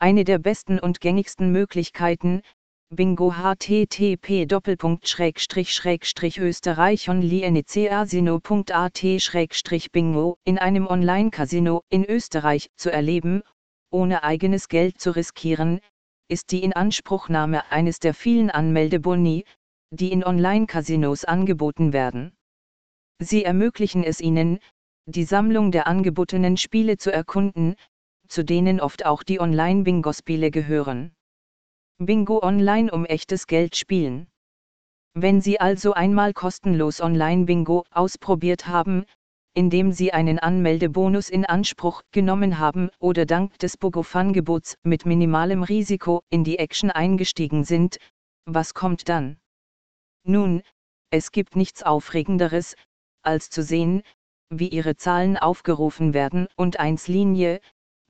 Eine der besten und gängigsten Möglichkeiten, Bingo http österreich bingo in einem Online-Casino in Österreich zu erleben, ohne eigenes Geld zu riskieren, ist die Inanspruchnahme eines der vielen Anmeldeboni, die in Online-Casinos angeboten werden. Sie ermöglichen es Ihnen, die Sammlung der angebotenen Spiele zu erkunden, zu denen oft auch die Online-Bingo-Spiele gehören. Bingo Online um echtes Geld spielen. Wenn Sie also einmal kostenlos Online-Bingo ausprobiert haben, indem Sie einen Anmeldebonus in Anspruch genommen haben oder dank des BogoFun-Gebots mit minimalem Risiko in die Action eingestiegen sind, was kommt dann? Nun, es gibt nichts Aufregenderes, als zu sehen, wie Ihre Zahlen aufgerufen werden und eins Linie,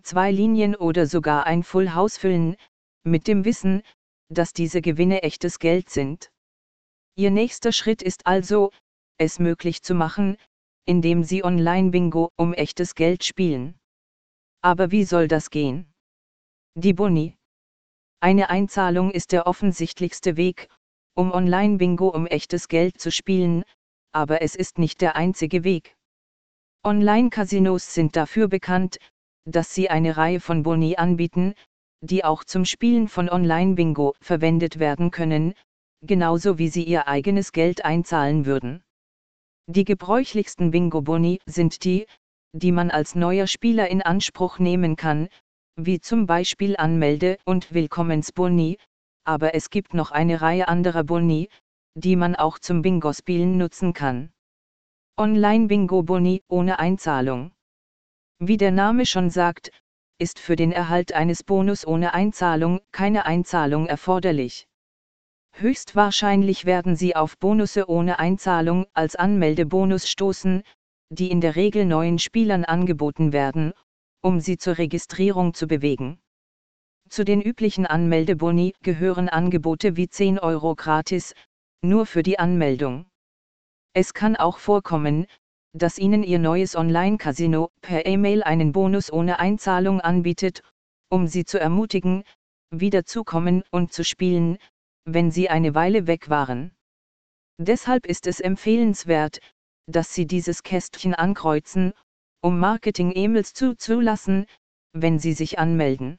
zwei Linien oder sogar ein Full House füllen, mit dem Wissen, dass diese Gewinne echtes Geld sind. Ihr nächster Schritt ist also, es möglich zu machen, indem Sie Online-Bingo um echtes Geld spielen. Aber wie soll das gehen? Die Boni. Eine Einzahlung ist der offensichtlichste Weg, um Online-Bingo um echtes Geld zu spielen, aber es ist nicht der einzige Weg. Online-Casinos sind dafür bekannt, dass sie eine Reihe von Boni anbieten, die auch zum Spielen von Online-Bingo verwendet werden können, genauso wie sie ihr eigenes Geld einzahlen würden. Die gebräuchlichsten Bingo-Boni sind die, die man als neuer Spieler in Anspruch nehmen kann, wie zum Beispiel Anmelde- und Willkommensboni, aber es gibt noch eine Reihe anderer Boni, die man auch zum Bingo-Spielen nutzen kann. Online-Bingo-Boni ohne Einzahlung. Wie der Name schon sagt, ist für den Erhalt eines Bonus ohne Einzahlung keine Einzahlung erforderlich. Höchstwahrscheinlich werden Sie auf Bonusse ohne Einzahlung als Anmeldebonus stoßen, die in der Regel neuen Spielern angeboten werden, um sie zur Registrierung zu bewegen. Zu den üblichen Anmeldeboni gehören Angebote wie 10 Euro gratis, nur für die Anmeldung. Es kann auch vorkommen, dass Ihnen Ihr neues Online-Casino per E-Mail einen Bonus ohne Einzahlung anbietet, um Sie zu ermutigen, wieder zu kommen und zu spielen, wenn Sie eine Weile weg waren. Deshalb ist es empfehlenswert, dass Sie dieses Kästchen ankreuzen, um Marketing-E-Mails zuzulassen, wenn Sie sich anmelden.